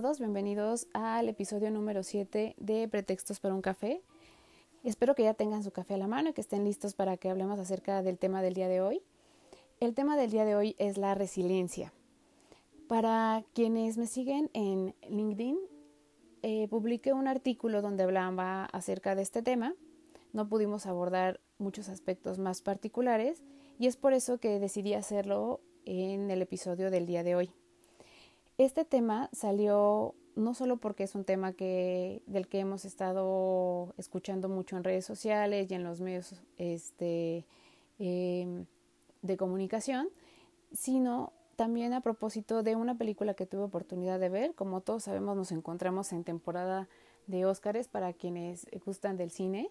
Todos, bienvenidos al episodio número 7 de Pretextos para un café. Espero que ya tengan su café a la mano y que estén listos para que hablemos acerca del tema del día de hoy. El tema del día de hoy es la resiliencia. Para quienes me siguen en LinkedIn, eh, publiqué un artículo donde hablaba acerca de este tema. No pudimos abordar muchos aspectos más particulares y es por eso que decidí hacerlo en el episodio del día de hoy. Este tema salió no solo porque es un tema que, del que hemos estado escuchando mucho en redes sociales y en los medios este, em, de comunicación, sino también a propósito de una película que tuve oportunidad de ver. Como todos sabemos, nos encontramos en temporada de Óscares para quienes gustan del cine.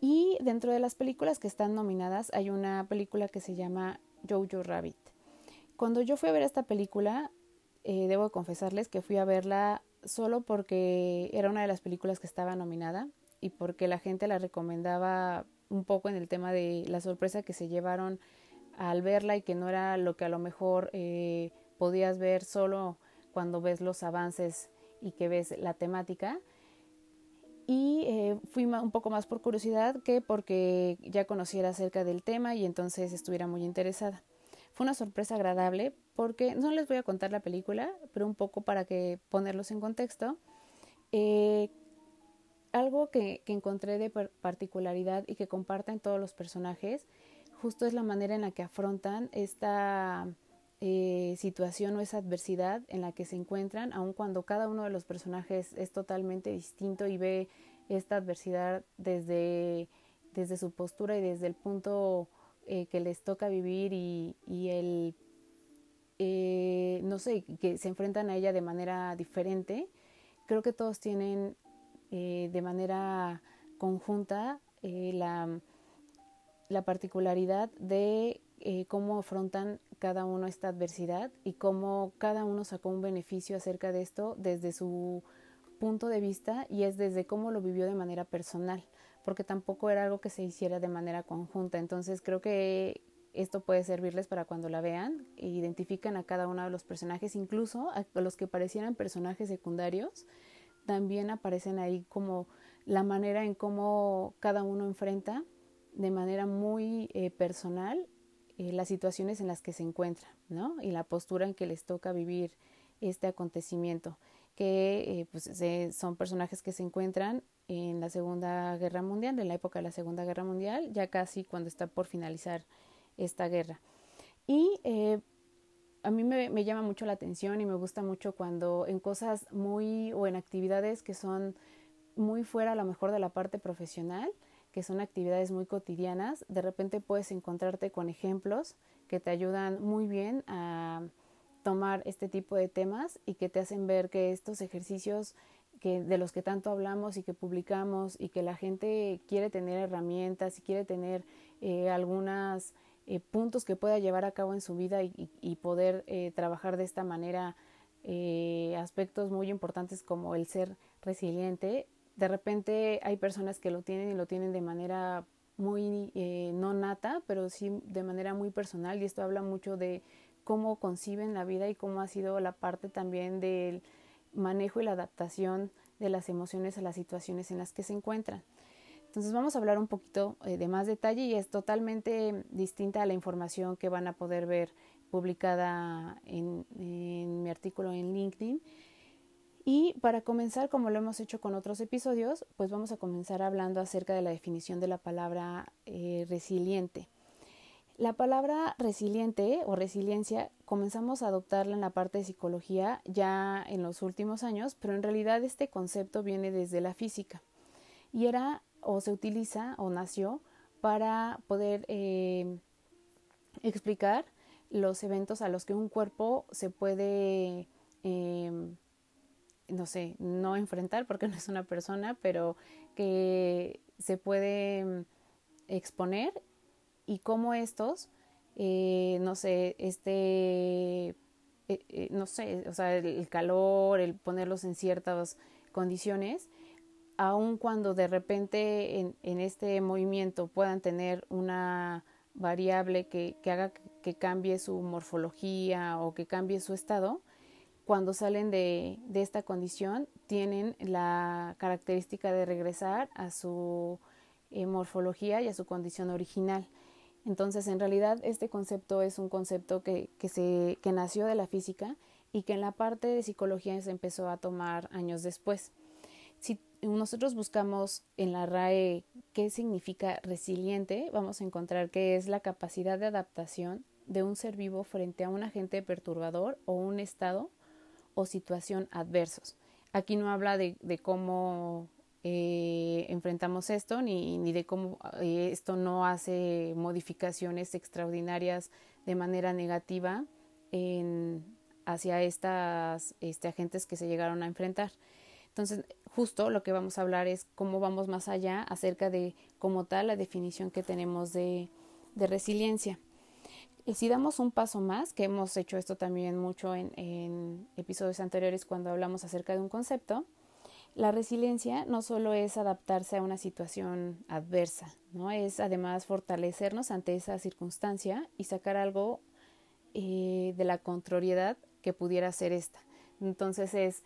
Y dentro de las películas que están nominadas hay una película que se llama Jojo Rabbit. Cuando yo fui a ver esta película, eh, debo confesarles que fui a verla solo porque era una de las películas que estaba nominada y porque la gente la recomendaba un poco en el tema de la sorpresa que se llevaron al verla y que no era lo que a lo mejor eh, podías ver solo cuando ves los avances y que ves la temática. Y eh, fui un poco más por curiosidad que porque ya conociera acerca del tema y entonces estuviera muy interesada. Fue una sorpresa agradable porque no les voy a contar la película, pero un poco para que ponerlos en contexto. Eh, algo que, encontré de particularidad y que comparten todos los personajes, justo es la manera en la que afrontan esta eh, situación o esa adversidad en la que se encuentran, aun cuando cada uno de los personajes es totalmente distinto y ve esta adversidad desde, desde su postura y desde el punto eh, que les toca vivir y, el, eh, no sé, que se enfrentan a ella de manera diferente. Creo que todos tienen eh, de manera conjunta la, la, particularidad de cómo afrontan cada uno esta adversidad y cómo cada uno sacó un beneficio acerca de esto desde su punto de vista y es desde cómo lo vivió de manera personal porque tampoco era algo que se hiciera de manera conjunta. Entonces creo que esto puede servirles para cuando la vean e identifican a cada uno de los personajes, incluso a los que parecieran personajes secundarios, también aparecen ahí como la manera en cómo cada uno enfrenta de manera muy eh, personal eh, las situaciones en las que se encuentra, ¿no? Y la postura en que les toca vivir este acontecimiento, que eh, pues, son personajes que se encuentran en la Segunda Guerra Mundial, en la época de la Segunda Guerra Mundial, ya casi cuando está por finalizar esta guerra. Y eh, a mí me, me, llama mucho la atención y me gusta mucho cuando en cosas muy o en actividades que son muy fuera a lo mejor de la parte profesional, que son actividades muy cotidianas, de repente puedes encontrarte con ejemplos que te ayudan muy bien a tomar este tipo de temas y que te hacen ver que estos ejercicios que de los que tanto hablamos y que publicamos y que la gente quiere tener herramientas y quiere tener eh, algunos eh, puntos que pueda llevar a cabo en su vida y, poder eh, trabajar de esta manera aspectos muy importantes como el ser resiliente. De repente hay personas que lo tienen y lo tienen de manera muy no nata, pero sí de manera muy personal y esto habla mucho de cómo conciben la vida y cómo ha sido la parte también del manejo y la adaptación de las emociones a las situaciones en las que se encuentran. Entonces vamos a hablar un poquito eh, de más detalle y es totalmente distinta a la información que van a poder ver publicada en, mi artículo en LinkedIn. Y para comenzar, como lo hemos hecho con otros episodios, pues vamos a comenzar hablando acerca de la definición de la palabra eh, resiliente. La palabra resiliente o resiliencia comenzamos a adoptarla en la parte de psicología ya en los últimos años, pero en realidad este concepto viene desde la física. Y era o se utiliza o nació para poder eh, explicar los eventos a los que un cuerpo se puede, em, no sé, no enfrentar porque no es una persona, pero que se puede em, exponer y cómo estos, eh, no sé, este, eh, eh, no sé, o sea, el, calor, el ponerlos en ciertas condiciones, aun cuando de repente en, este movimiento puedan tener una variable que, que haga que cambie su morfología o que cambie su estado, cuando salen de, de, esta condición tienen la característica de regresar a su eh, morfología y a su condición original. Entonces, en realidad, este concepto es un concepto que, que, se, que nació de la física y que en la parte de psicología se empezó a tomar años después. Si nosotros buscamos en la RAE qué significa resiliente, vamos a encontrar que es la capacidad de adaptación de un ser vivo frente a un agente perturbador o un estado o situación adversos. Aquí no habla de, de cómo eh, enfrentamos esto ni, ni de cómo eh, esto no hace modificaciones extraordinarias de manera negativa hacia estas este, agentes que se llegaron a enfrentar. Entonces, justo lo que vamos a hablar es cómo vamos más allá acerca de como tal la definición que tenemos de, de resiliencia. Y si damos un paso más, que hemos hecho esto también mucho en episodios anteriores cuando hablamos acerca de un concepto, la resiliencia no solo es adaptarse a una situación adversa, ¿no? Es además fortalecernos ante esa circunstancia y sacar algo eh, de la contrariedad que pudiera ser esta. Entonces es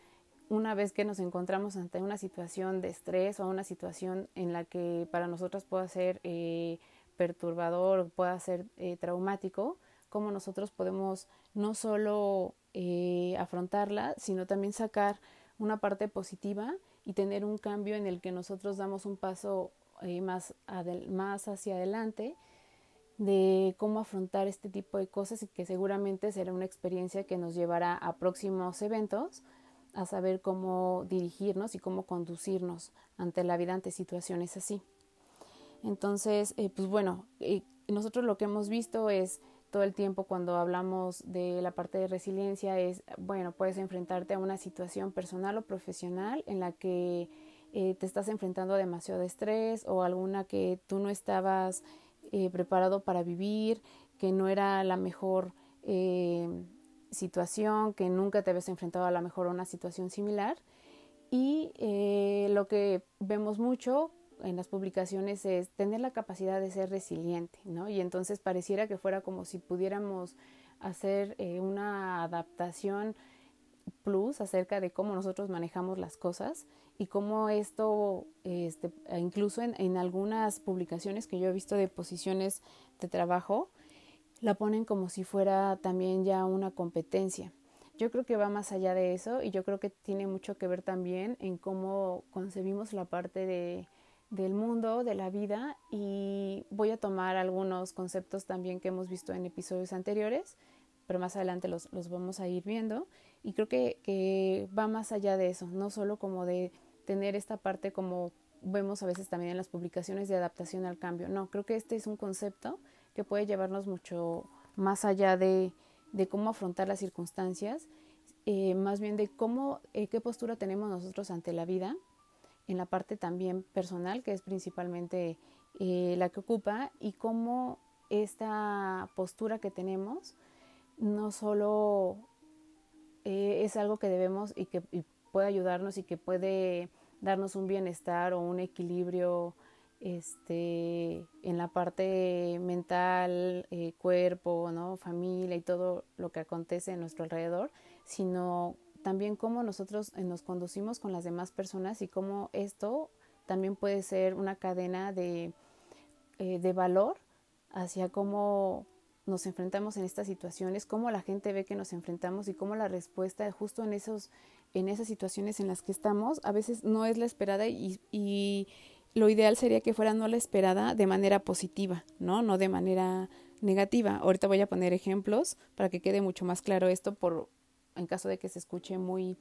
una vez que nos encontramos ante una situación de estrés o una situación en la que para nosotros pueda ser eh, perturbador o pueda ser eh, traumático, cómo nosotros podemos no solo afrontarla, sino también sacar una parte positiva y tener un cambio en el que nosotros damos un paso más, más hacia adelante de cómo afrontar este tipo de cosas y que seguramente será una experiencia que nos llevará a próximos eventos a saber cómo dirigirnos y cómo conducirnos ante la vida, ante situaciones así. Entonces, eh, pues bueno, eh, nosotros lo que hemos visto es todo el tiempo cuando hablamos de la parte de resiliencia es, bueno, puedes enfrentarte a una situación personal o profesional en la que eh, te estás enfrentando a demasiado estrés o alguna que tú no estabas preparado para vivir, que no era la mejor situación, que nunca te habías enfrentado a lo mejor a una situación similar. Y eh, lo que vemos mucho en las publicaciones es tener la capacidad de ser resiliente, ¿no? Y entonces pareciera que fuera como si pudiéramos hacer eh, una adaptación plus acerca de cómo nosotros manejamos las cosas y cómo esto, este, incluso en, en algunas publicaciones que yo he visto de posiciones de trabajo, la ponen como si fuera también ya una competencia. Yo creo que va más allá de eso y yo creo que tiene mucho que ver también en cómo concebimos la parte de, del mundo, de la vida y voy a tomar algunos conceptos también que hemos visto en episodios anteriores, pero más adelante los, los vamos a ir viendo y creo que, que va más allá de eso, no solo como de tener esta parte como vemos a veces también en las publicaciones de adaptación al cambio, no, creo que este es un concepto que puede llevarnos mucho más allá de, de cómo afrontar las circunstancias, eh, más bien de cómo, eh, qué postura tenemos nosotros ante la vida, en la parte también personal, que es principalmente eh, la que ocupa, y cómo esta postura que tenemos no solo es algo que debemos y que puede ayudarnos y que puede darnos un bienestar o un equilibrio este, en la parte mental, eh, cuerpo, ¿no? familia y todo lo que acontece en nuestro alrededor, sino también cómo nosotros eh, nos conducimos con las demás personas y cómo esto también puede ser una cadena de, eh, de valor hacia cómo nos enfrentamos en estas situaciones, cómo la gente ve que nos enfrentamos y cómo la respuesta justo en esos en esas situaciones en las que estamos a veces no es la esperada y, y lo ideal sería que fuera no la esperada de manera positiva, ¿no? No de manera negativa. Ahorita voy a poner ejemplos para que quede mucho más claro esto por en caso de que se escuche muy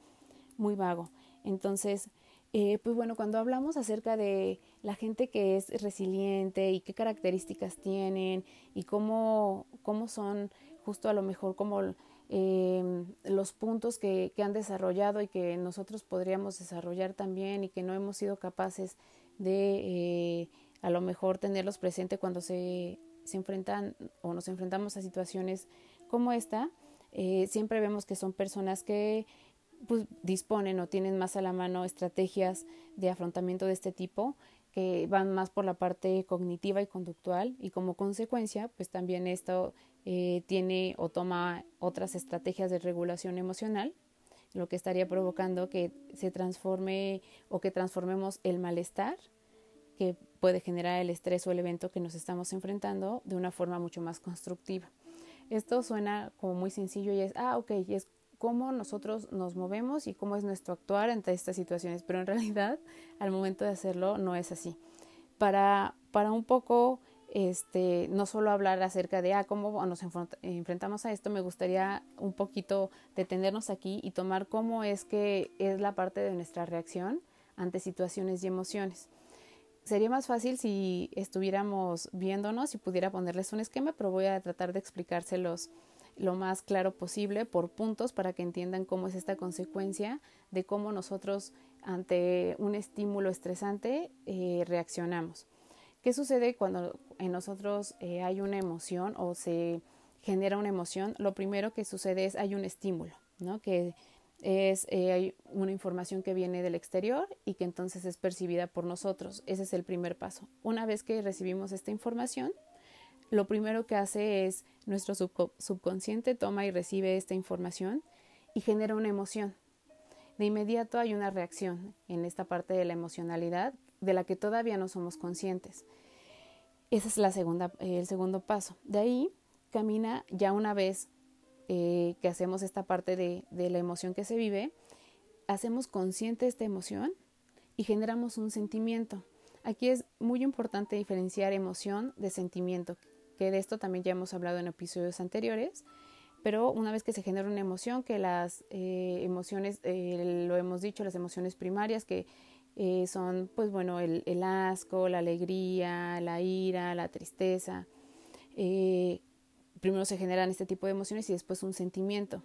muy vago. Entonces, Eh, pues bueno, cuando hablamos acerca de la gente que es resiliente y qué características tienen y cómo, cómo son justo a lo mejor como eh, los puntos que, que, han desarrollado y que nosotros podríamos desarrollar también y que no hemos sido capaces de eh, a lo mejor tenerlos presente cuando se, se, enfrentan o nos enfrentamos a situaciones como esta, eh, siempre vemos que son personas que pues, disponen o tienen más a la mano estrategias de afrontamiento de este tipo que van más por la parte cognitiva y conductual y como consecuencia pues también esto eh, tiene o toma otras estrategias de regulación emocional lo que estaría provocando que se transforme o que transformemos el malestar que puede generar el estrés o el evento que nos estamos enfrentando de una forma mucho más constructiva. Esto suena como muy sencillo y es, ah, ok, y es cómo nosotros nos movemos y cómo es nuestro actuar ante estas situaciones, pero en realidad al momento de hacerlo no es así. Para, para un poco, este, no solo hablar acerca de ah, cómo nos enfrentamos a esto, me gustaría un poquito detenernos aquí y tomar cómo es que es la parte de nuestra reacción ante situaciones y emociones. Sería más fácil si estuviéramos viéndonos y pudiera ponerles un esquema, pero voy a tratar de explicárselos lo más claro posible por puntos para que entiendan cómo es esta consecuencia de cómo nosotros ante un estímulo estresante eh, reaccionamos. ¿Qué sucede cuando en nosotros eh, hay una emoción o se genera una emoción? Lo primero que sucede es hay un estímulo, ¿no? que es eh, una información que viene del exterior y que entonces es percibida por nosotros. Ese es el primer paso. Una vez que recibimos esta información, lo primero que hace es nuestro subconsciente toma y recibe esta información y genera una emoción. De inmediato hay una reacción en esta parte de la emocionalidad de la que todavía no somos conscientes. Ese es la segunda, el segundo paso. De ahí camina ya una vez eh, que hacemos esta parte de, la emoción que se vive, hacemos consciente esta emoción y generamos un sentimiento. Aquí es muy importante diferenciar emoción de sentimiento que de esto también ya hemos hablado en episodios anteriores, pero una vez que se genera una emoción, que las eh, emociones, eh, lo hemos dicho, las emociones primarias, que son, pues bueno, el, asco, la alegría, la ira, la tristeza, primero se generan este tipo de emociones y después un sentimiento.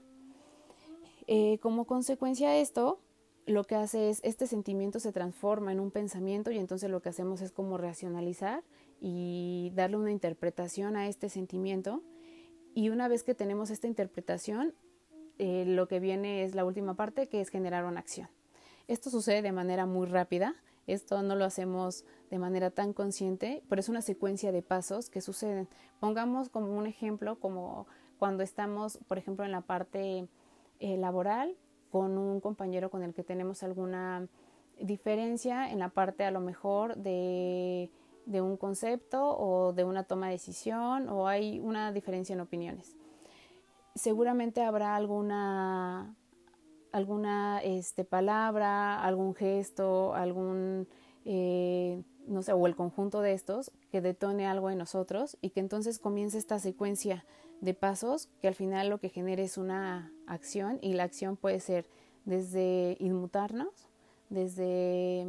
como consecuencia de esto, lo que hace es, este sentimiento se transforma en un pensamiento y entonces lo que hacemos es como racionalizar y darle una interpretación a este sentimiento. Y una vez que tenemos esta interpretación, eh, lo que viene es la última parte, que es generar una acción. Esto sucede de manera muy rápida, esto no lo hacemos de manera tan consciente, pero es una secuencia de pasos que suceden. Pongamos como un ejemplo, como cuando estamos, por ejemplo, en la parte eh, laboral con un compañero con el que tenemos alguna diferencia en la parte a lo mejor de de un concepto o de una toma de decisión o hay una diferencia en opiniones. Seguramente habrá alguna alguna este, palabra, algún gesto, algún, eh, no sé, o el conjunto de estos que detone algo en nosotros y que entonces comience esta secuencia de pasos que al final lo que genere es una acción y la acción puede ser desde inmutarnos, desde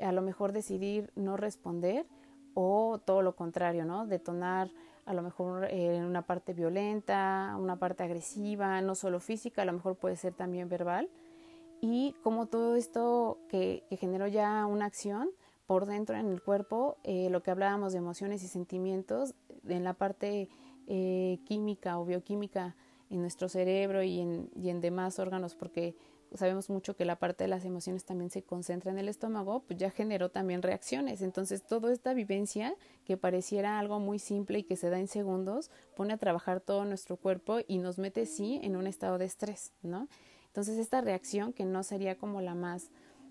a lo mejor decidir no responder, o todo lo contrario, ¿no? Detonar a lo mejor en eh, una parte violenta, una parte agresiva, no solo física, a lo mejor puede ser también verbal. Y como todo esto que, generó ya una acción por dentro en el cuerpo, eh, lo que hablábamos de emociones y sentimientos, en la parte eh, química o bioquímica en nuestro cerebro y en, y en demás órganos, porque sabemos mucho que la parte de las emociones también se concentra en el estómago, pues ya generó también reacciones. Entonces, toda esta vivencia que pareciera algo muy simple y que se da en segundos, pone a trabajar todo nuestro cuerpo y nos mete, sí, en un estado de estrés, ¿no? Entonces, esta reacción, que no sería como la más,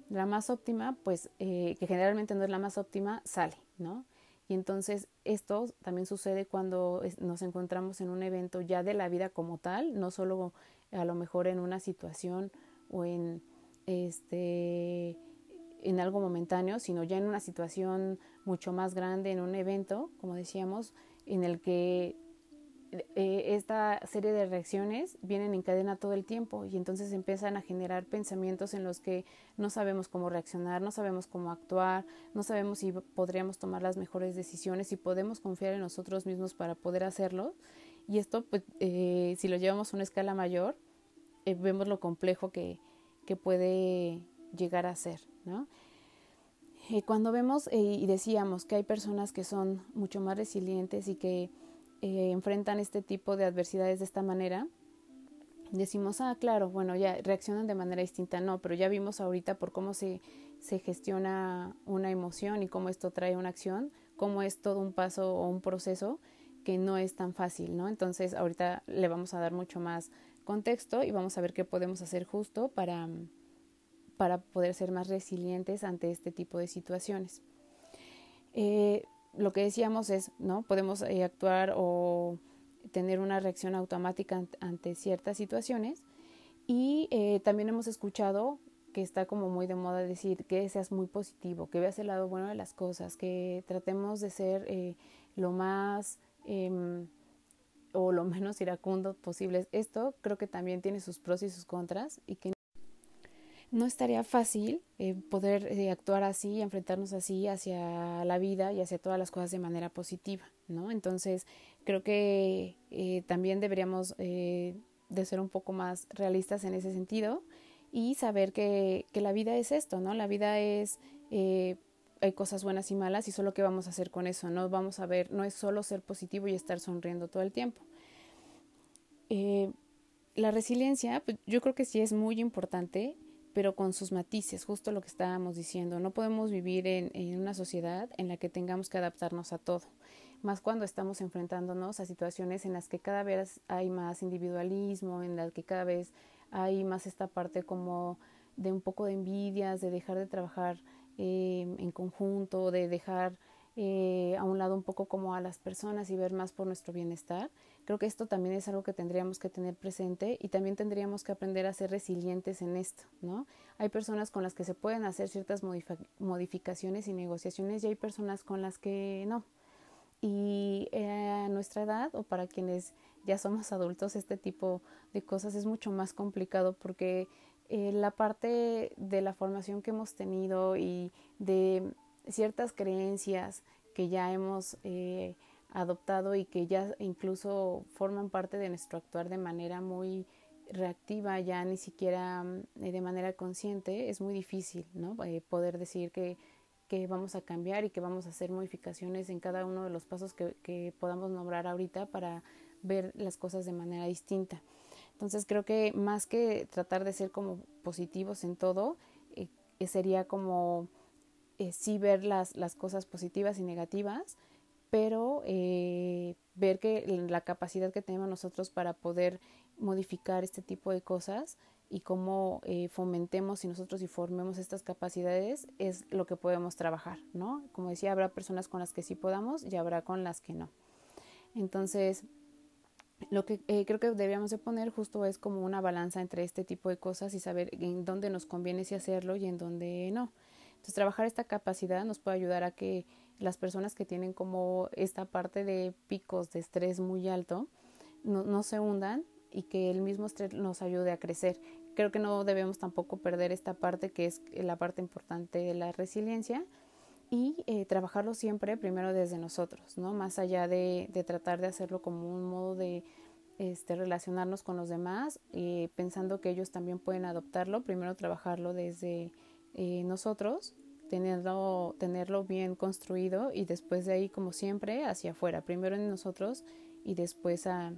la más óptima, pues, eh, que generalmente no es la más óptima, sale, ¿no? Y entonces esto también sucede cuando nos encontramos en un evento ya de la vida como tal, no solo a lo mejor en una situación o en este en algo momentáneo, sino ya en una situación mucho más grande, en un evento, como decíamos, en el que eh, esta serie de reacciones vienen en cadena todo el tiempo y entonces empiezan a generar pensamientos en los que no sabemos cómo reaccionar, no sabemos cómo actuar, no sabemos si podríamos tomar las mejores decisiones, si podemos confiar en nosotros mismos para poder hacerlo. Y esto, pues, eh, si lo llevamos a una escala mayor, eh, vemos lo complejo que, que, puede llegar a ser, ¿no? cuando vemos y decíamos que hay personas que son mucho más resilientes y que eh, enfrentan este tipo de adversidades de esta manera, decimos, ah, claro, bueno, ya reaccionan de manera distinta, no, pero ya vimos ahorita por cómo se, se gestiona una emoción y cómo esto trae una acción, cómo es todo un paso o un proceso que no es tan fácil, ¿no? Entonces, ahorita le vamos a dar mucho más contexto y vamos a ver qué podemos hacer justo para, para poder ser más resilientes ante este tipo de situaciones. Eh, lo que decíamos es, ¿no? Podemos eh, actuar o tener una reacción automática ante ciertas situaciones y eh, también hemos escuchado que está como muy de moda decir que seas muy positivo, que veas el lado bueno de las cosas, que tratemos de ser lo más em, o lo menos iracundo posible. Esto creo que también tiene sus pros y sus contras y que no estaría fácil eh, poder eh, actuar así, enfrentarnos así hacia la vida y hacia todas las cosas de manera positiva, ¿no? Entonces, creo que eh, también deberíamos de ser un poco más realistas en ese sentido y saber que, que la vida es esto, ¿no? La vida es, hay cosas buenas y malas y solo qué vamos a hacer con eso, no vamos a ver, no es solo ser positivo y estar sonriendo todo el tiempo. la resiliencia, pues, yo creo que sí es muy importante pero con sus matices, justo lo que estábamos diciendo. No podemos vivir en, en, una sociedad en la que tengamos que adaptarnos a todo, más cuando estamos enfrentándonos a situaciones en las que cada vez hay más individualismo, en las que cada vez hay más esta parte como de un poco de envidias, de dejar de trabajar eh, en conjunto, de dejar eh, a un lado un poco como a las personas y ver más por nuestro bienestar. Creo que esto también es algo que tendríamos que tener presente y también tendríamos que aprender a ser resilientes en esto, ¿no? Hay personas con las que se pueden hacer ciertas modificaciones y negociaciones y hay personas con las que no. Y eh, a nuestra edad o para quienes ya somos adultos, este tipo de cosas es mucho más complicado porque eh, la parte de la formación que hemos tenido y de ciertas creencias que ya hemos eh, adoptado y que ya incluso forman parte de nuestro actuar de manera muy reactiva, ya ni siquiera mm, de manera consciente, es muy difícil ¿no? Eh, poder decir que, que, vamos a cambiar y que vamos a hacer modificaciones en cada uno de los pasos que podamos nombrar ahorita para ver las cosas de manera distinta. Entonces creo que más que tratar de ser como positivos en todo, eh, sería como eh, sí ver las, las cosas positivas y negativas, pero eh, ver que la capacidad que tenemos nosotros para poder modificar este tipo de cosas y cómo eh, fomentemos y nosotros y formemos estas capacidades es lo que podemos trabajar, ¿no? Como decía, habrá personas con las que sí podamos y habrá con las que no. Entonces, lo que eh, creo que deberíamos de poner justo es como una balanza entre este tipo de cosas y saber en dónde nos conviene si hacerlo y en dónde no. Entonces, trabajar esta capacidad nos puede ayudar a que las personas que tienen como esta parte de picos de estrés muy alto no, no se hundan y que el mismo estrés nos ayude a crecer. Creo que no debemos tampoco perder esta parte que es la parte importante de la resiliencia y eh, trabajarlo siempre primero desde nosotros, ¿no? Más allá de, de, tratar de hacerlo como un modo de este, relacionarnos con los demás, eh, pensando que ellos también pueden adoptarlo, primero trabajarlo desde eh, nosotros tenerlo, tenerlo bien construido y después de ahí, como siempre, hacia afuera. Primero en nosotros y después a,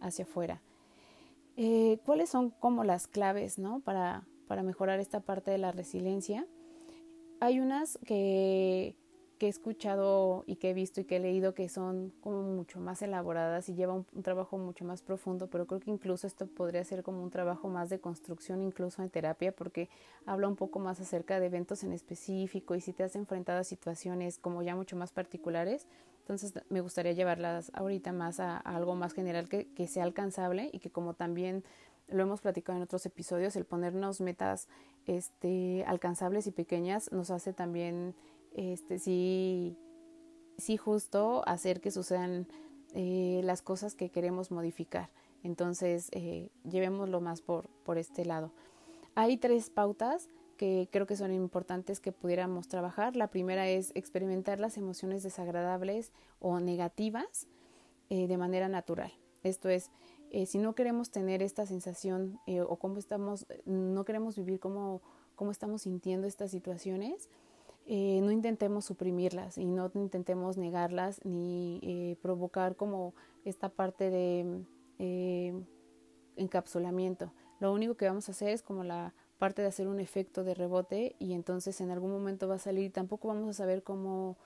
hacia afuera. ¿Cuáles son como las claves ¿no? para, para mejorar esta parte de la resiliencia? Hay unas que que he escuchado y que he visto y que he leído que son como mucho más elaboradas y lleva un, trabajo mucho más profundo, pero creo que incluso esto podría ser como un trabajo más de construcción, incluso en terapia, porque habla un poco más acerca de eventos en específico y si te has enfrentado a situaciones como ya mucho más particulares, entonces me gustaría llevarlas ahorita más a, algo más general que, que sea alcanzable y que como también lo hemos platicado en otros episodios, el ponernos metas este, alcanzables y pequeñas nos hace también este sí, sí justo hacer que sucedan eh, las cosas que queremos modificar. Entonces, eh, llevémoslo más por, por este lado. Hay tres pautas que creo que son importantes que pudiéramos trabajar. La primera es experimentar las emociones desagradables o negativas eh, de manera natural. Esto es, eh, si no queremos tener esta sensación eh, o cómo estamos, no queremos vivir como cómo estamos sintiendo estas situaciones, no intentemos suprimirlas y no intentemos negarlas ni provocar como esta parte de encapsulamiento. Lo único que vamos a hacer es como la parte de hacer un efecto de rebote y entonces en algún momento va a salir y tampoco vamos a saber cómo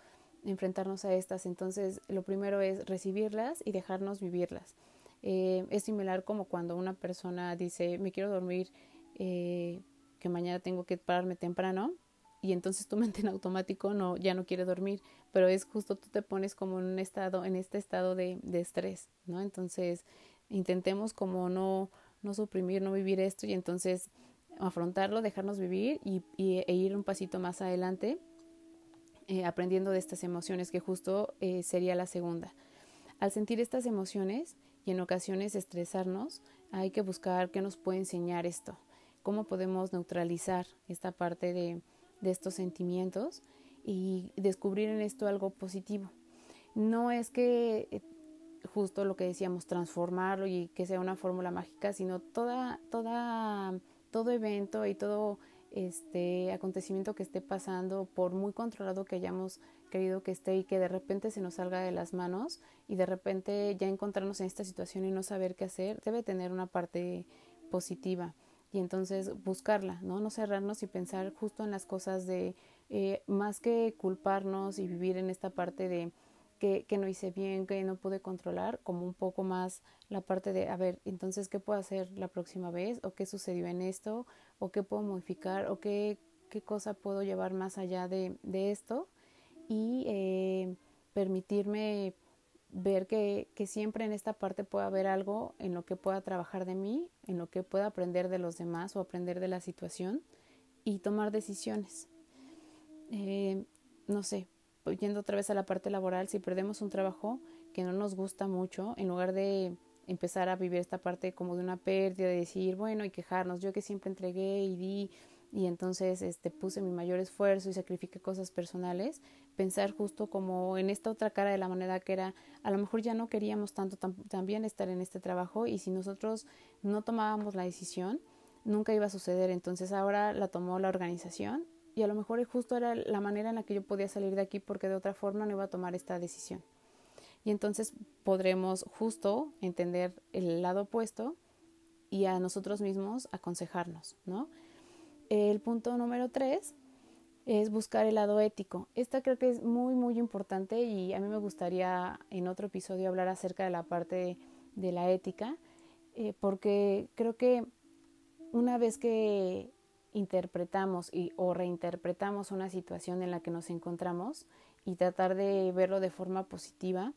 enfrentarnos a estas. Entonces lo primero es recibirlas y dejarnos vivirlas. Eh, es similar como cuando una persona dice me quiero dormir, eh, que mañana tengo que pararme temprano y entonces tu mente en automático no ya no quiere dormir, pero es justo tú te pones como en un estado en este estado de, de estrés, ¿no? Entonces intentemos como no no suprimir, no vivir esto y entonces afrontarlo, dejarnos vivir y, e ir un pasito más adelante eh, aprendiendo de estas emociones, que justo eh, sería la segunda. Al sentir estas emociones y en ocasiones estresarnos, hay que buscar qué nos puede enseñar esto, cómo podemos neutralizar esta parte de, de estos sentimientos y descubrir en esto algo positivo. No es que eh, justo lo que decíamos, transformarlo y que sea una fórmula mágica, sino toda, toda todo evento y todo este acontecimiento que esté pasando, por muy controlado que hayamos querido que esté y que de repente se nos salga de las manos y de repente ya encontrarnos en esta situación y no saber qué hacer, debe tener una parte positiva y entonces buscarla, ¿no? No cerrarnos y pensar justo en las cosas de eh, más que culparnos y vivir en esta parte de que, que, no hice bien, que no pude controlar, como un poco más la parte de, a ver, entonces, ¿qué puedo hacer la próxima vez? ¿O qué sucedió en esto? ¿O qué puedo modificar? ¿O qué, qué cosa puedo llevar más allá de, de esto? Y eh, permitirme ver que, que siempre en esta parte puede haber algo en lo que pueda trabajar de mí, en lo que pueda aprender de los demás o aprender de la situación y tomar decisiones. Eh, no sé, yendo otra vez a la parte laboral, si perdemos un trabajo que no nos gusta mucho, en lugar de empezar a vivir esta parte como de una pérdida, de decir, bueno, y quejarnos, yo que siempre entregué y di y entonces este puse mi mayor esfuerzo y sacrifiqué cosas personales, pensar justo como en esta otra cara de la moneda que era, a lo mejor ya no queríamos tanto también estar en este trabajo y si nosotros no tomábamos la decisión, nunca iba a suceder, entonces ahora la tomó la organización y a lo mejor justo era la manera en la que yo podía salir de aquí porque de otra forma no iba a tomar esta decisión. Y entonces podremos justo entender el lado opuesto y a nosotros mismos aconsejarnos, ¿no? El punto número tres es buscar el lado ético. Esta creo que es muy, muy importante y a mí me gustaría en otro episodio hablar acerca de la parte de, la ética, eh, porque creo que una vez que interpretamos y, o reinterpretamos una situación en la que nos encontramos y tratar de verlo de forma positiva,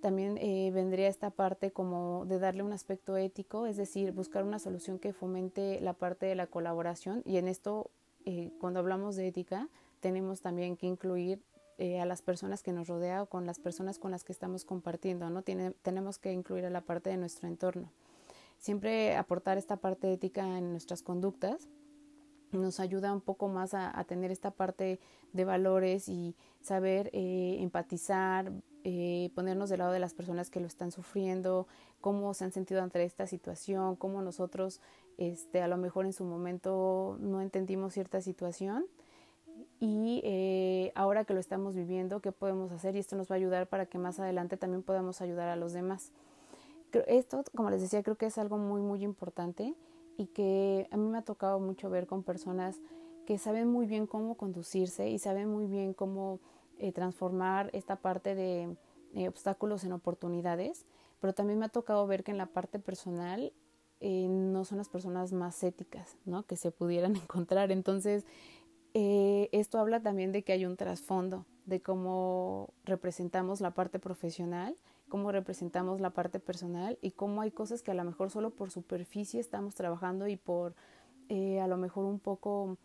también eh, vendría esta parte como de darle un aspecto ético, es decir, buscar una solución que fomente la parte de la colaboración y en esto, eh, cuando hablamos de ética, tenemos también que incluir eh, a las personas que nos rodea o con las personas con las que estamos compartiendo, ¿no? Tiene, tenemos que incluir a la parte de nuestro entorno. Siempre aportar esta parte ética en nuestras conductas nos ayuda un poco más a, tener esta parte de valores y saber empatizar, eh, ponernos del lado de las personas que lo están sufriendo, cómo se han sentido ante esta situación, cómo nosotros este, a lo mejor en su momento no entendimos cierta situación y eh, ahora que lo estamos viviendo, qué podemos hacer y esto nos va a ayudar para que más adelante también podamos ayudar a los demás. Esto, como les decía, creo que es algo muy, muy importante y que a mí me ha tocado mucho ver con personas que saben muy bien cómo conducirse y saben muy bien cómo eh, transformar esta parte de eh, obstáculos en oportunidades, pero también me ha tocado ver que en la parte personal eh, no son las personas más éticas ¿no? que se pudieran encontrar. Entonces, esto habla también de que hay un trasfondo, de cómo representamos la parte profesional cómo representamos la parte personal y cómo hay cosas que a lo mejor solo por superficie estamos trabajando y por a lo mejor un poco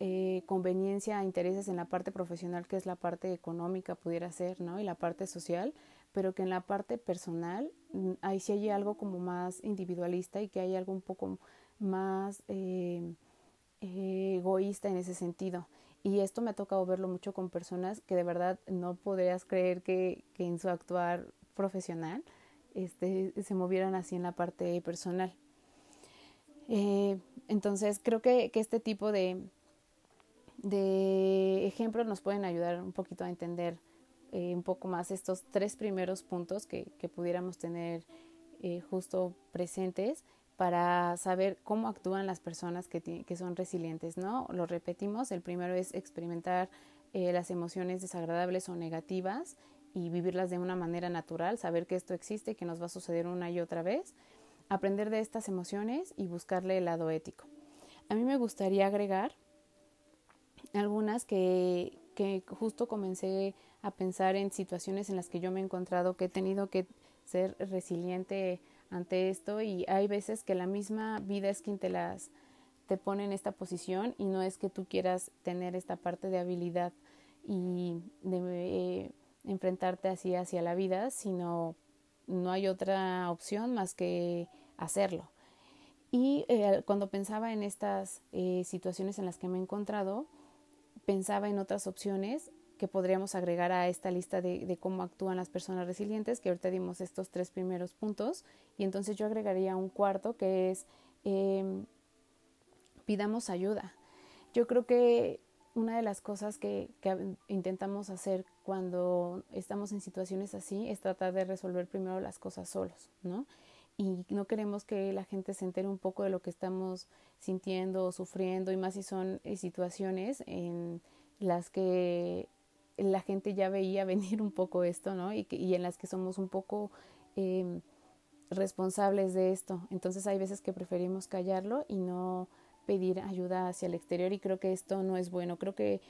eh, conveniencia, intereses en la parte profesional, que es la parte económica, pudiera ser, ¿no? Y la parte social, pero que en la parte personal mm, ahí sí hay algo como más individualista y que hay algo un poco más eh, egoísta en ese sentido. Y esto me ha tocado verlo mucho con personas que de verdad no podrías creer que, en su actuar profesional este, se movieran así en la parte personal. Eh, entonces creo que, este tipo de, de ejemplos nos pueden ayudar un poquito a entender eh, un poco más estos tres primeros puntos que, que pudiéramos tener eh, justo presentes para saber cómo actúan las personas que, que, son resilientes, ¿no? Lo repetimos, el primero es experimentar eh, las emociones desagradables o negativas y vivirlas de una manera natural, saber que esto existe que nos va a suceder una y otra vez, aprender de estas emociones y buscarle el lado ético. A mí me gustaría agregar algunas que, que justo comencé a pensar en situaciones en las que yo me he encontrado que he tenido que ser resiliente ante esto y hay veces que la misma vida es quien te las te pone en esta posición y no es que tú quieras tener esta parte de habilidad y de eh, enfrentarte así hacia la vida, sino no hay otra opción más que hacerlo. Y eh, cuando pensaba en estas eh, situaciones en las que me he encontrado, pensaba en otras opciones que podríamos agregar a esta lista de, cómo actúan las personas resilientes, que ahorita dimos estos tres primeros puntos, y entonces yo agregaría un cuarto que es em, pidamos ayuda. Yo creo que una de las cosas que, que, intentamos hacer cuando estamos en situaciones así es tratar de resolver primero las cosas solos, ¿no? Y no queremos que la gente se entere un poco de lo que estamos sintiendo o sufriendo, y más si son eh, situaciones en las que la gente ya veía venir un poco esto, ¿no? Y, que, y en las que somos un poco eh, responsables de esto. Entonces hay veces que preferimos callarlo y no pedir ayuda hacia el exterior y creo que esto no es bueno. Creo que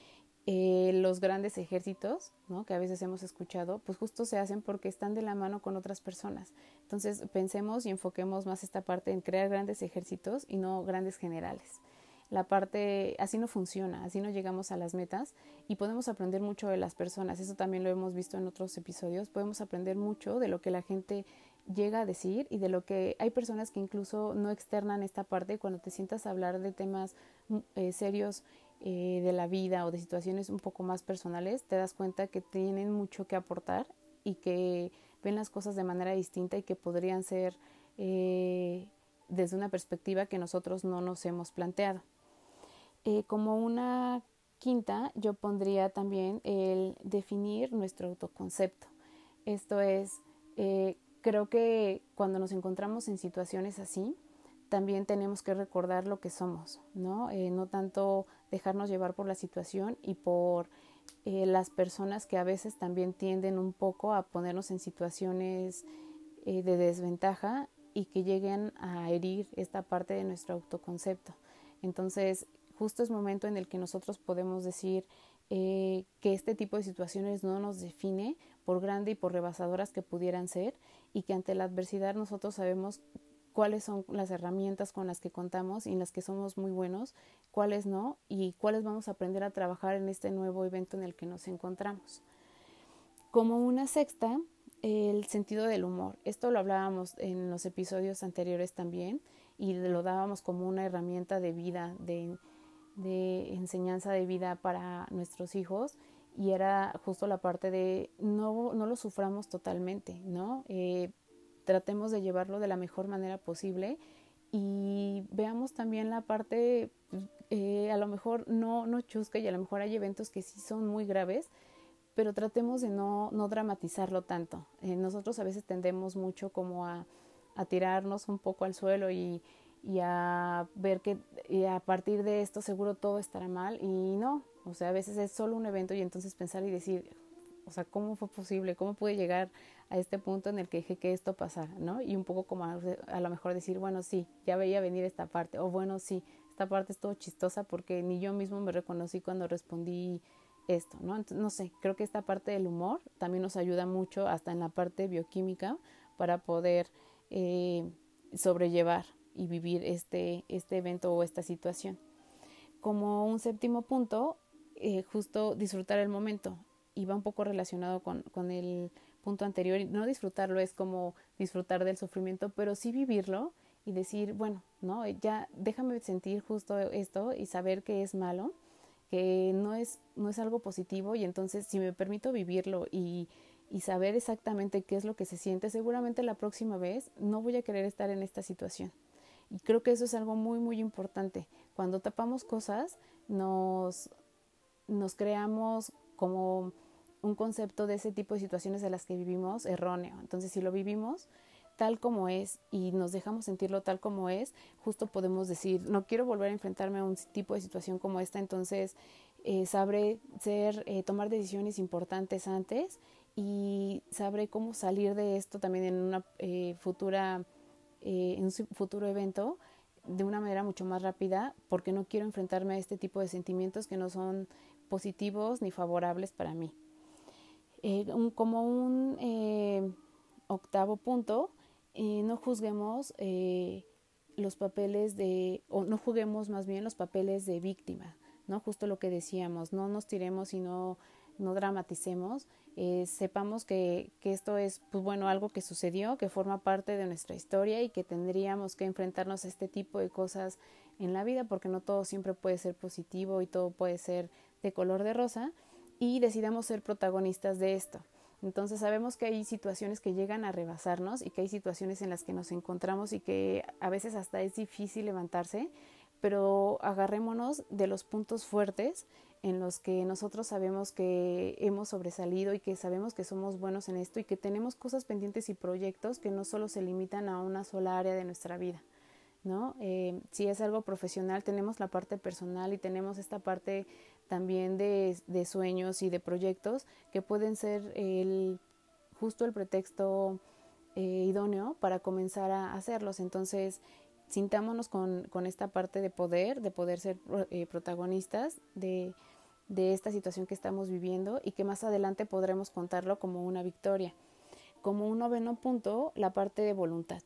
eh, los grandes ejércitos, ¿no? que a veces hemos escuchado, pues justo se hacen porque están de la mano con otras personas. Entonces pensemos y enfoquemos más esta parte en crear grandes ejércitos y no grandes generales la parte, así no funciona, así no llegamos a las metas y podemos aprender mucho de las personas, eso también lo hemos visto en otros episodios, podemos aprender mucho de lo que la gente llega a decir y de lo que hay personas que incluso no externan esta parte cuando te sientas a hablar de temas mm, eh, serios eh, de la vida o de situaciones un poco más personales, te das cuenta que tienen mucho que aportar y que ven las cosas de manera distinta y que podrían ser eh, desde una perspectiva que nosotros no nos hemos planteado. Eh, como una quinta, yo pondría también el definir nuestro autoconcepto. Esto es, eh, creo que cuando nos encontramos en situaciones así, también tenemos que recordar lo que somos, ¿no? No tanto dejarnos llevar por la situación y por las personas que a veces también tienden un poco a ponernos en situaciones de desventaja y que lleguen a herir esta parte de nuestro autoconcepto. Entonces, justo es momento en el que nosotros podemos decir eh, que este tipo de situaciones no nos define por grande y por rebasadoras que pudieran ser y que ante la adversidad nosotros sabemos cuáles son las herramientas con las que contamos y en las que somos muy buenos, cuáles no y cuáles vamos a aprender a trabajar en este nuevo evento en el que nos encontramos. Como una sexta, el sentido del humor. Esto lo hablábamos en los episodios anteriores también y lo dábamos como una herramienta de vida, de enseñanza de vida para nuestros hijos y era justo la parte de no, no lo suframos totalmente, ¿no? Eh, tratemos de llevarlo de la mejor manera posible y veamos también la parte, eh, a lo mejor no, no chusca y a lo mejor hay eventos que sí son muy graves, pero tratemos de no, no dramatizarlo tanto. Eh, nosotros a veces tendemos mucho como a, a tirarnos un poco al suelo y, y a ver que a partir de esto seguro todo estará mal y no, o sea, a veces es solo un evento y entonces pensar y decir, o sea, ¿cómo fue posible? ¿Cómo pude llegar a este punto en el que dije que esto pasara? ¿no? Y un poco como a, lo mejor decir, bueno, sí, ya veía venir esta parte, o bueno, sí, esta parte estuvo chistosa porque ni yo mismo me reconocí cuando respondí esto, ¿no? Entonces, no sé, creo que esta parte del humor también nos ayuda mucho hasta en la parte bioquímica para poder eh, sobrellevar y vivir este, este evento o esta situación. Como un séptimo punto, eh, justo disfrutar el momento y va un poco relacionado con, con el punto anterior, no disfrutarlo es como disfrutar del sufrimiento, pero sí vivirlo y decir, bueno, no, ya déjame sentir justo esto y saber que es malo, que no es, no es algo positivo y entonces si me permito vivirlo y, y saber exactamente qué es lo que se siente, seguramente la próxima vez no voy a querer estar en esta situación. Y creo que eso es algo muy, muy importante. Cuando tapamos cosas, nos, nos creamos como un concepto de ese tipo de situaciones de las que vivimos erróneo. Entonces, si lo vivimos tal como es y nos dejamos sentirlo tal como es, justo podemos decir, no quiero volver a enfrentarme a un tipo de situación como esta, entonces eh, sabré ser, eh, tomar decisiones importantes antes y sabré cómo salir de esto también en una eh, futura, en un futuro evento de una manera mucho más rápida porque no quiero enfrentarme a este tipo de sentimientos que no son positivos ni favorables para mí. Eh, como un eh, octavo punto, eh, no juzguemos los papeles de, o no juguemos más bien los papeles de víctima, ¿no? Justo lo que decíamos, no nos tiremos y no, no dramaticemos, sepamos que, que, esto es, pues bueno, algo que sucedió, que forma parte de nuestra historia y que tendríamos que enfrentarnos a este tipo de cosas en la vida, porque no todo siempre puede ser positivo y todo puede ser de color de rosa, y decidamos ser protagonistas de esto. Entonces sabemos que hay situaciones que llegan a rebasarnos y que hay situaciones en las que nos encontramos y que a veces hasta es difícil levantarse, pero agarrémonos de los puntos fuertes en los que nosotros sabemos que hemos sobresalido y que sabemos que somos buenos en esto y que tenemos cosas pendientes y proyectos que no solo se limitan a una sola área de nuestra vida. ¿no? Eh, si es algo profesional, tenemos la parte personal y tenemos esta parte también de, de sueños y de proyectos que pueden ser el, justo el pretexto eh, idóneo para comenzar a hacerlos. Entonces, sintámonos con, con, esta parte de poder, de poder ser eh, protagonistas de, de esta situación que estamos viviendo y que más adelante podremos contarlo como una victoria. Como un noveno punto, la parte de voluntad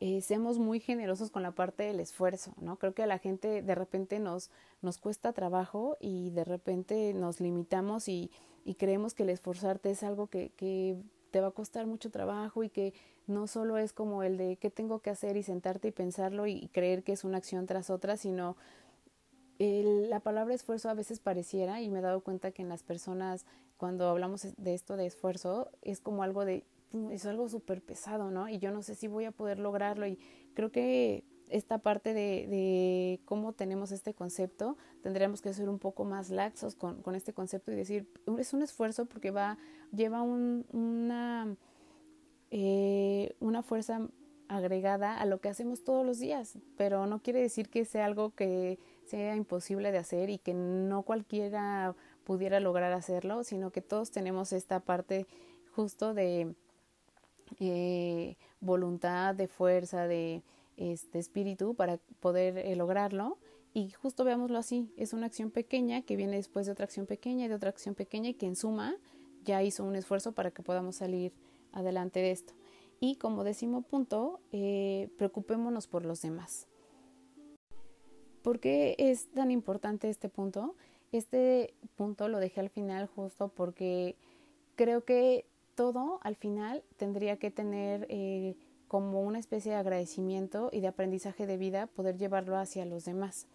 eh, seamos muy generosos con la parte del esfuerzo, ¿no? Creo que a la gente de repente nos, nos cuesta trabajo y de repente nos limitamos y, y creemos que el esforzarte es algo que, que te va a costar mucho trabajo y que no solo es como el de qué tengo que hacer y sentarte y pensarlo y creer que es una acción tras otra, sino el, la palabra esfuerzo a veces pareciera, y me he dado cuenta que en las personas, cuando hablamos de esto de esfuerzo, es como algo de es algo súper pesado, ¿no? Y yo no sé si voy a poder lograrlo y creo que esta parte de, de cómo tenemos este concepto, tendríamos que ser un poco más laxos con, con este concepto y decir, es un esfuerzo porque va, lleva un, una, eh, una fuerza agregada a lo que hacemos todos los días, pero no quiere decir que sea algo que sea imposible de hacer y que no cualquiera pudiera lograr hacerlo, sino que todos tenemos esta parte justo de eh, voluntad, de fuerza, de este espíritu para poder eh, lograrlo. Y justo veámoslo así, es una acción pequeña que viene después de otra acción pequeña y de otra acción pequeña y que en suma ya hizo un esfuerzo para que podamos salir adelante de esto. Y como décimo punto, eh, preocupémonos por los demás. ¿Por qué es tan importante este punto? Este punto lo dejé al final justo porque creo que todo al final tendría que tener eh, como una especie de agradecimiento y de aprendizaje de vida, poder llevarlo hacia los demás.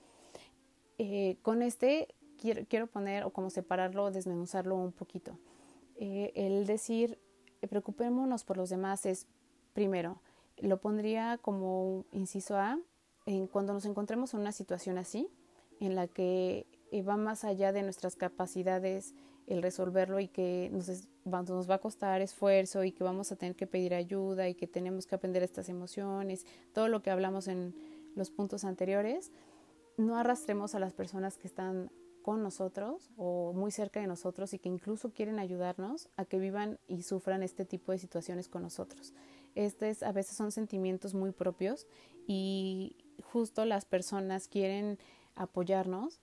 Eh, con este quiero, poner o como separarlo, desmenuzarlo un poquito. Eh, el decir, preocupémonos por los demás es, primero, lo pondría como inciso A, en cuando nos encontremos en una situación así, en la que va más allá de nuestras capacidades el resolverlo y que nos, va a costar esfuerzo y que vamos a tener que pedir ayuda y que tenemos que aprender estas emociones, todo lo que hablamos en los puntos anteriores, no arrastremos a las personas que están con nosotros o muy cerca de nosotros y que incluso quieren ayudarnos a que vivan y sufran este tipo de situaciones con nosotros. Estos a veces son sentimientos muy propios y justo las personas quieren apoyarnos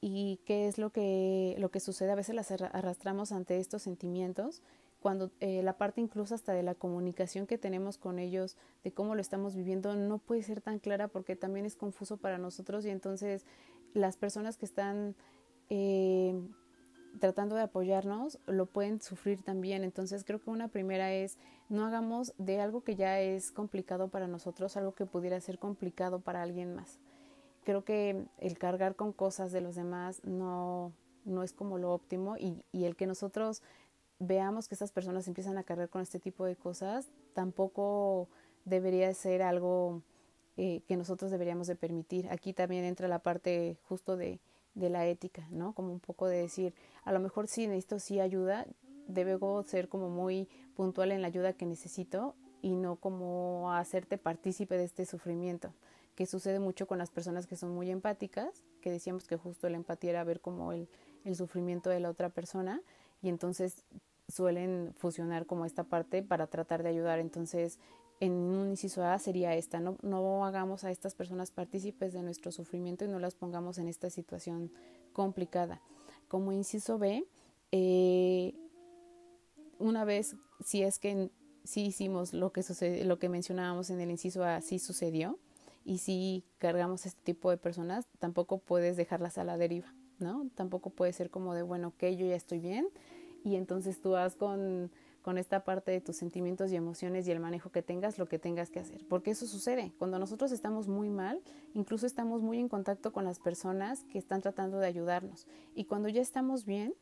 y qué es lo que, lo que sucede. A veces las arrastramos ante estos sentimientos, cuando eh, la parte incluso hasta de la comunicación que tenemos con ellos, de cómo lo estamos viviendo, no puede ser tan clara porque también es confuso para nosotros y entonces las personas que están eh, tratando de apoyarnos lo pueden sufrir también. Entonces creo que una primera es no hagamos de algo que ya es complicado para nosotros algo que pudiera ser complicado para alguien más. Creo que el cargar con cosas de los demás no, no es como lo óptimo y, y el que nosotros veamos que estas personas empiezan a cargar con este tipo de cosas tampoco debería ser algo eh, que nosotros deberíamos de permitir. Aquí también entra la parte justo de, de la ética, ¿no? Como un poco de decir, a lo mejor sí necesito sí ayuda, debo ser como muy puntual en la ayuda que necesito y no como hacerte partícipe de este sufrimiento, que sucede mucho con las personas que son muy empáticas, que decíamos que justo la empatía era ver como el, sufrimiento de la otra persona y entonces suelen fusionar como esta parte para tratar de ayudar. Entonces, en un inciso A sería esta, no, no hagamos a estas personas partícipes de nuestro sufrimiento y no las pongamos en esta situación complicada. Como inciso B, eh, una vez, si es que sí hicimos lo que, sucede, lo que mencionábamos en el inciso A, sí sucedió, y si cargamos este tipo de personas, tampoco puedes dejarlas a la deriva, ¿no? Tampoco puede ser como de, bueno, que yo ya estoy bien, y entonces tú vas con con esta parte de tus sentimientos y emociones y el manejo que tengas, lo que tengas que hacer. Porque eso sucede. Cuando nosotros estamos muy mal, incluso estamos muy en contacto con las personas que están tratando de ayudarnos. Y cuando ya estamos bien,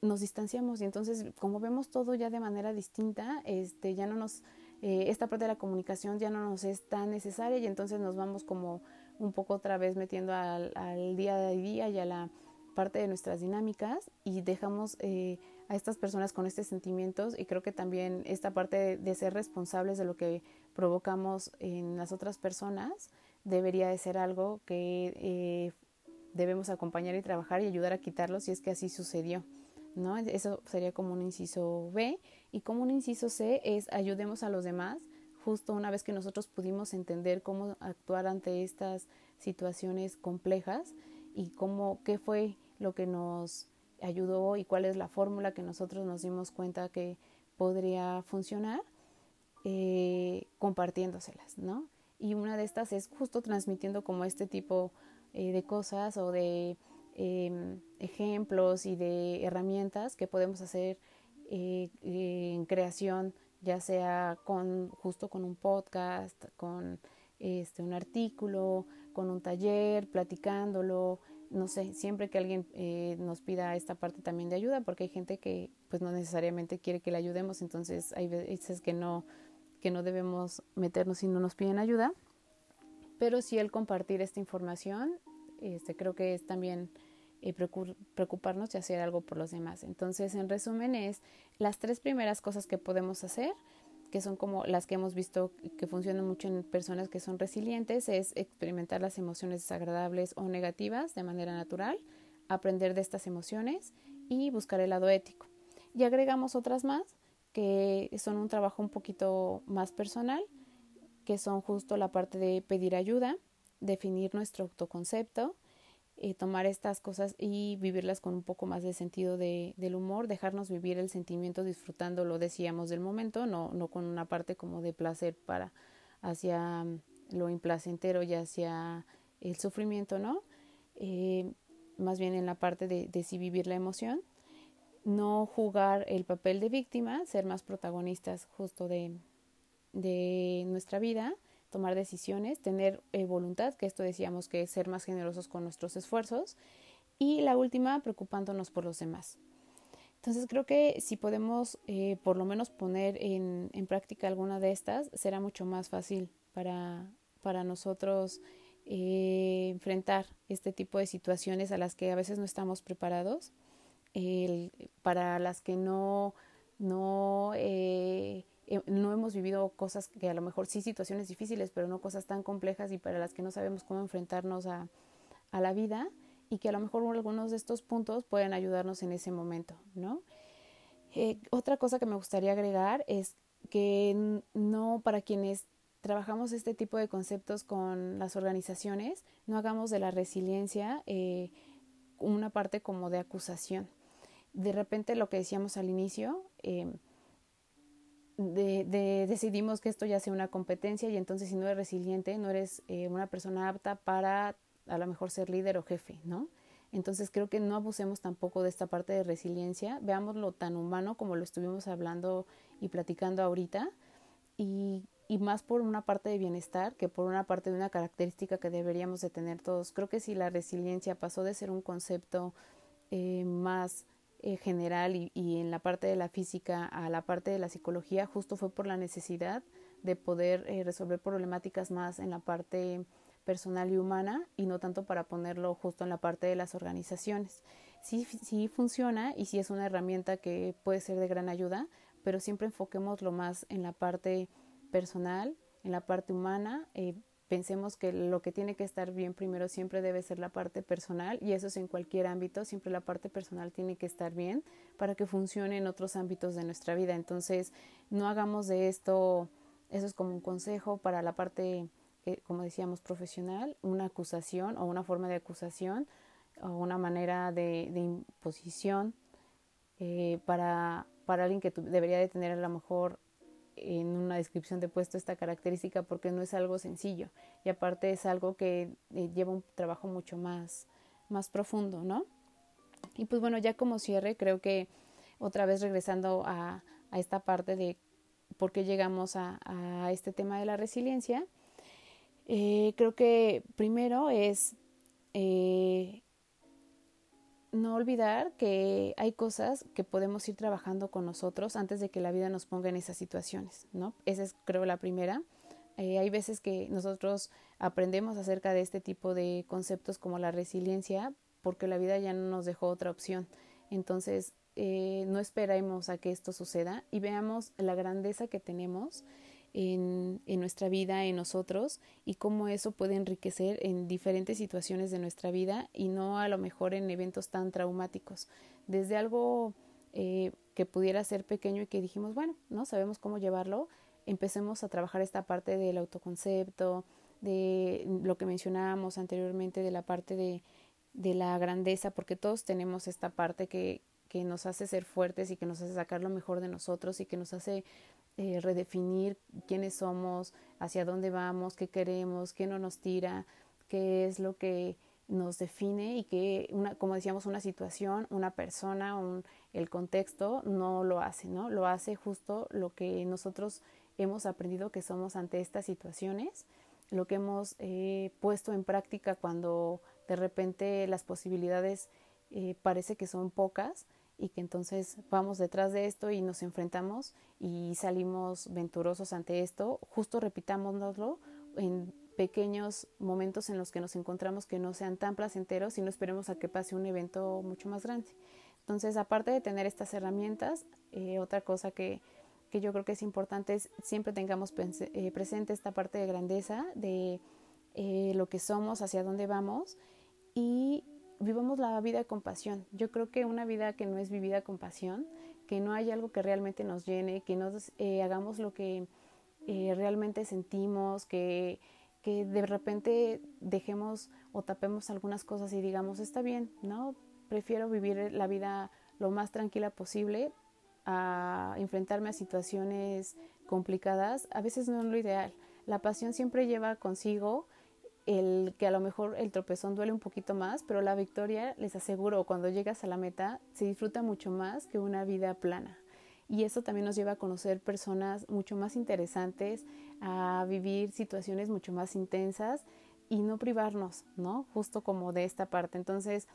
nos distanciamos y entonces como vemos todo ya de manera distinta, este, ya no nos, eh, esta parte de la comunicación ya no nos es tan necesaria y entonces nos vamos como un poco otra vez metiendo al, al día a día y a la parte de nuestras dinámicas y dejamos eh, a estas personas con estos sentimientos y creo que también esta parte de, ser responsables de lo que provocamos en las otras personas debería de ser algo que eh, debemos acompañar y trabajar y ayudar a quitarlo si es que así sucedió. ¿No? Eso sería como un inciso B y como un inciso C es ayudemos a los demás justo una vez que nosotros pudimos entender cómo actuar ante estas situaciones complejas y cómo qué fue lo que nos ayudó y cuál es la fórmula que nosotros nos dimos cuenta que podría funcionar, eh, compartiéndoselas, ¿no? Y una de estas es justo transmitiendo como este tipo eh, de cosas o de em, ejemplos y de herramientas que podemos hacer eh, en creación, ya sea con justo con un podcast, con este un artículo, con un taller, platicándolo, no sé, siempre que alguien eh, nos pida esta parte también de ayuda, porque hay gente que pues no necesariamente quiere que le ayudemos, entonces hay veces que no, que no debemos meternos si no nos piden ayuda, pero sí el compartir esta información, este, creo que es también eh, preocuparnos de hacer algo por los demás. Entonces, en resumen, es las tres primeras cosas que podemos hacer que son como las que hemos visto que funcionan mucho en personas que son resilientes, es experimentar las emociones desagradables o negativas de manera natural, aprender de estas emociones y buscar el lado ético. Y agregamos otras más que son un trabajo un poquito más personal, que son justo la parte de pedir ayuda, definir nuestro autoconcepto, eh, tomar estas cosas y vivirlas con un poco más de sentido de, del humor, dejarnos vivir el sentimiento disfrutando, lo decíamos, del momento, no, no con una parte como de placer para hacia mm, lo implacentero y hacia el sufrimiento, ¿no? Eh, más bien en la parte de, de sí vivir la emoción, no jugar el papel de víctima, ser más protagonistas justo de, de nuestra vida tomar decisiones, tener eh, voluntad, que esto decíamos que ser más generosos con nuestros esfuerzos, y la última, preocupándonos por los demás. Entonces creo que si podemos eh, por lo menos poner en, en, práctica alguna de estas, será mucho más fácil para, para nosotros eh, enfrentar este tipo de situaciones a las que a veces no estamos preparados, para las que no, no eh, no hemos vivido cosas que a lo mejor sí situaciones difíciles, pero no cosas tan complejas y para las que no sabemos cómo enfrentarnos a, la vida y que a lo mejor algunos de estos puntos pueden ayudarnos en ese momento, ¿no? Eh, otra cosa que me gustaría agregar es que no para quienes trabajamos este tipo de conceptos con las organizaciones, no hagamos de la resiliencia eh, una parte como de acusación. De repente lo que decíamos al inicio, eh, de, decidimos que esto ya sea una competencia y entonces si no eres resiliente, no eres eh, una persona apta para a lo mejor ser líder o jefe, ¿no? Entonces creo que no abusemos tampoco de esta parte de resiliencia, veámoslo tan humano como lo estuvimos hablando y platicando ahorita y, y, más por una parte de bienestar que por una parte de una característica que deberíamos de tener todos. Creo que si la resiliencia pasó de ser un concepto eh, más eh, general y, en la parte de la física a la parte de la psicología, justo fue por la necesidad de poder eh, resolver problemáticas más en la parte personal y humana y no tanto para ponerlo justo en la parte de las organizaciones. Sí, sí funciona y sí es una herramienta que puede ser de gran ayuda, pero siempre enfoquémoslo más en la parte personal, en la parte humana. Eh, pensemos que lo que tiene que estar bien primero siempre debe ser la parte personal y eso es en cualquier ámbito, siempre la parte personal tiene que estar bien para que funcione en otros ámbitos de nuestra vida. Entonces, no hagamos de esto, eso es como un consejo para la parte como decíamos, profesional, una acusación o una forma de acusación o una manera de, imposición eh, para, para alguien que debería de tener a lo mejor en una descripción de puesto esta característica porque no es algo sencillo y aparte es algo que eh, lleva un trabajo mucho más, más profundo, ¿no? Y pues bueno, ya como cierre, creo que otra vez regresando a, a esta parte de por qué llegamos a, a, este tema de la resiliencia, eh, creo que primero es eh, no olvidar que hay cosas que podemos ir trabajando con nosotros antes de que la vida nos ponga en esas situaciones, ¿no? Esa es creo la primera. Eh, hay veces que nosotros aprendemos acerca de este tipo de conceptos como la resiliencia porque la vida ya no nos dejó otra opción. Entonces, no esperemos a que esto suceda y veamos la grandeza que tenemos en, en, nuestra vida, en nosotros, y cómo eso puede enriquecer en diferentes situaciones de nuestra vida y no a lo mejor en eventos tan traumáticos. Desde algo eh, que pudiera ser pequeño y que dijimos, bueno, no sabemos cómo llevarlo, empecemos a trabajar esta parte del autoconcepto, de lo que mencionábamos anteriormente, de la parte de, de la grandeza, porque todos tenemos esta parte que, que nos hace ser fuertes y que nos hace sacar lo mejor de nosotros y que nos hace eh, redefinir quiénes somos, hacia dónde vamos, qué queremos, qué no nos tira, qué es lo que nos define y que, una, como decíamos, una situación, una persona, el contexto no lo hace, ¿no? Lo hace justo lo que nosotros hemos aprendido que somos ante estas situaciones, lo que hemos eh, puesto en práctica cuando de repente las posibilidades eh, parece que son pocas y que entonces vamos detrás de esto y nos enfrentamos y salimos venturosos ante esto, justo repitámonoslo en pequeños momentos en los que nos encontramos que no sean tan placenteros y no esperemos a que pase un evento mucho más grande. Entonces, aparte de tener estas herramientas, eh, otra cosa que, que, yo creo que es importante es siempre tengamos eh, presente esta parte de grandeza, de eh, lo que somos, hacia dónde vamos y vivamos la vida con pasión. Yo creo que una vida que no es vivida con pasión, que no hay algo que realmente nos llene, que nos eh, hagamos lo que eh, realmente sentimos, que, que de repente dejemos o tapemos algunas cosas y digamos, está bien, ¿no? Prefiero vivir la vida lo más tranquila posible a enfrentarme a situaciones complicadas. A veces no es lo ideal. La pasión siempre lleva consigo el que a lo mejor el tropezón duele un poquito más, pero la victoria, les aseguro, cuando llegas a la meta, se disfruta mucho más que una vida plana. Y eso también nos lleva a conocer personas mucho más interesantes, a vivir situaciones mucho más intensas y no privarnos, ¿no? Justo como de esta parte. Entonces,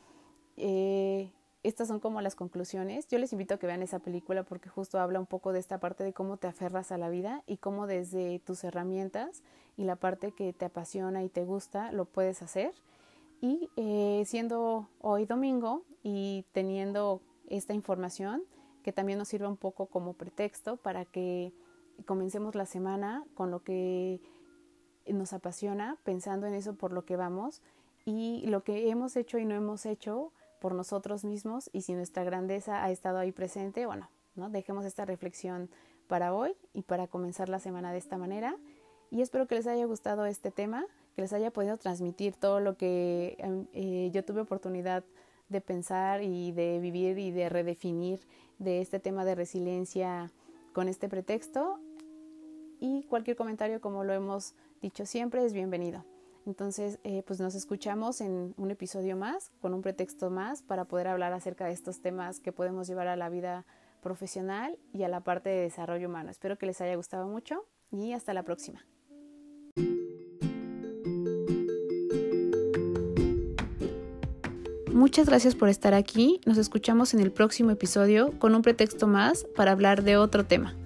eh, estas son como las conclusiones. Yo les invito a que vean esa película porque justo habla un poco de esta parte de cómo te aferras a la vida y cómo desde tus herramientas y la parte que te apasiona y te gusta lo puedes hacer. Y eh, siendo hoy domingo y teniendo esta información que también nos sirva un poco como pretexto para que comencemos la semana con lo que nos apasiona, pensando en eso por lo que vamos y lo que hemos hecho y no hemos hecho por nosotros mismos y si nuestra grandeza ha estado ahí presente, bueno, ¿no? Dejemos esta reflexión para hoy y para comenzar la semana de esta manera. Y espero que les haya gustado este tema, que les haya podido transmitir todo lo que em, eh, yo tuve oportunidad de pensar y de vivir y de redefinir de este tema de resiliencia con este pretexto. Y cualquier comentario, como lo hemos dicho siempre, es bienvenido. Entonces, eh, pues nos escuchamos en un episodio más, con un pretexto más, para poder hablar acerca de estos temas que podemos llevar a la vida profesional y a la parte de desarrollo humano. Espero que les haya gustado mucho y hasta la próxima. Muchas gracias por estar aquí. Nos escuchamos en el próximo episodio con un pretexto más para hablar de otro tema.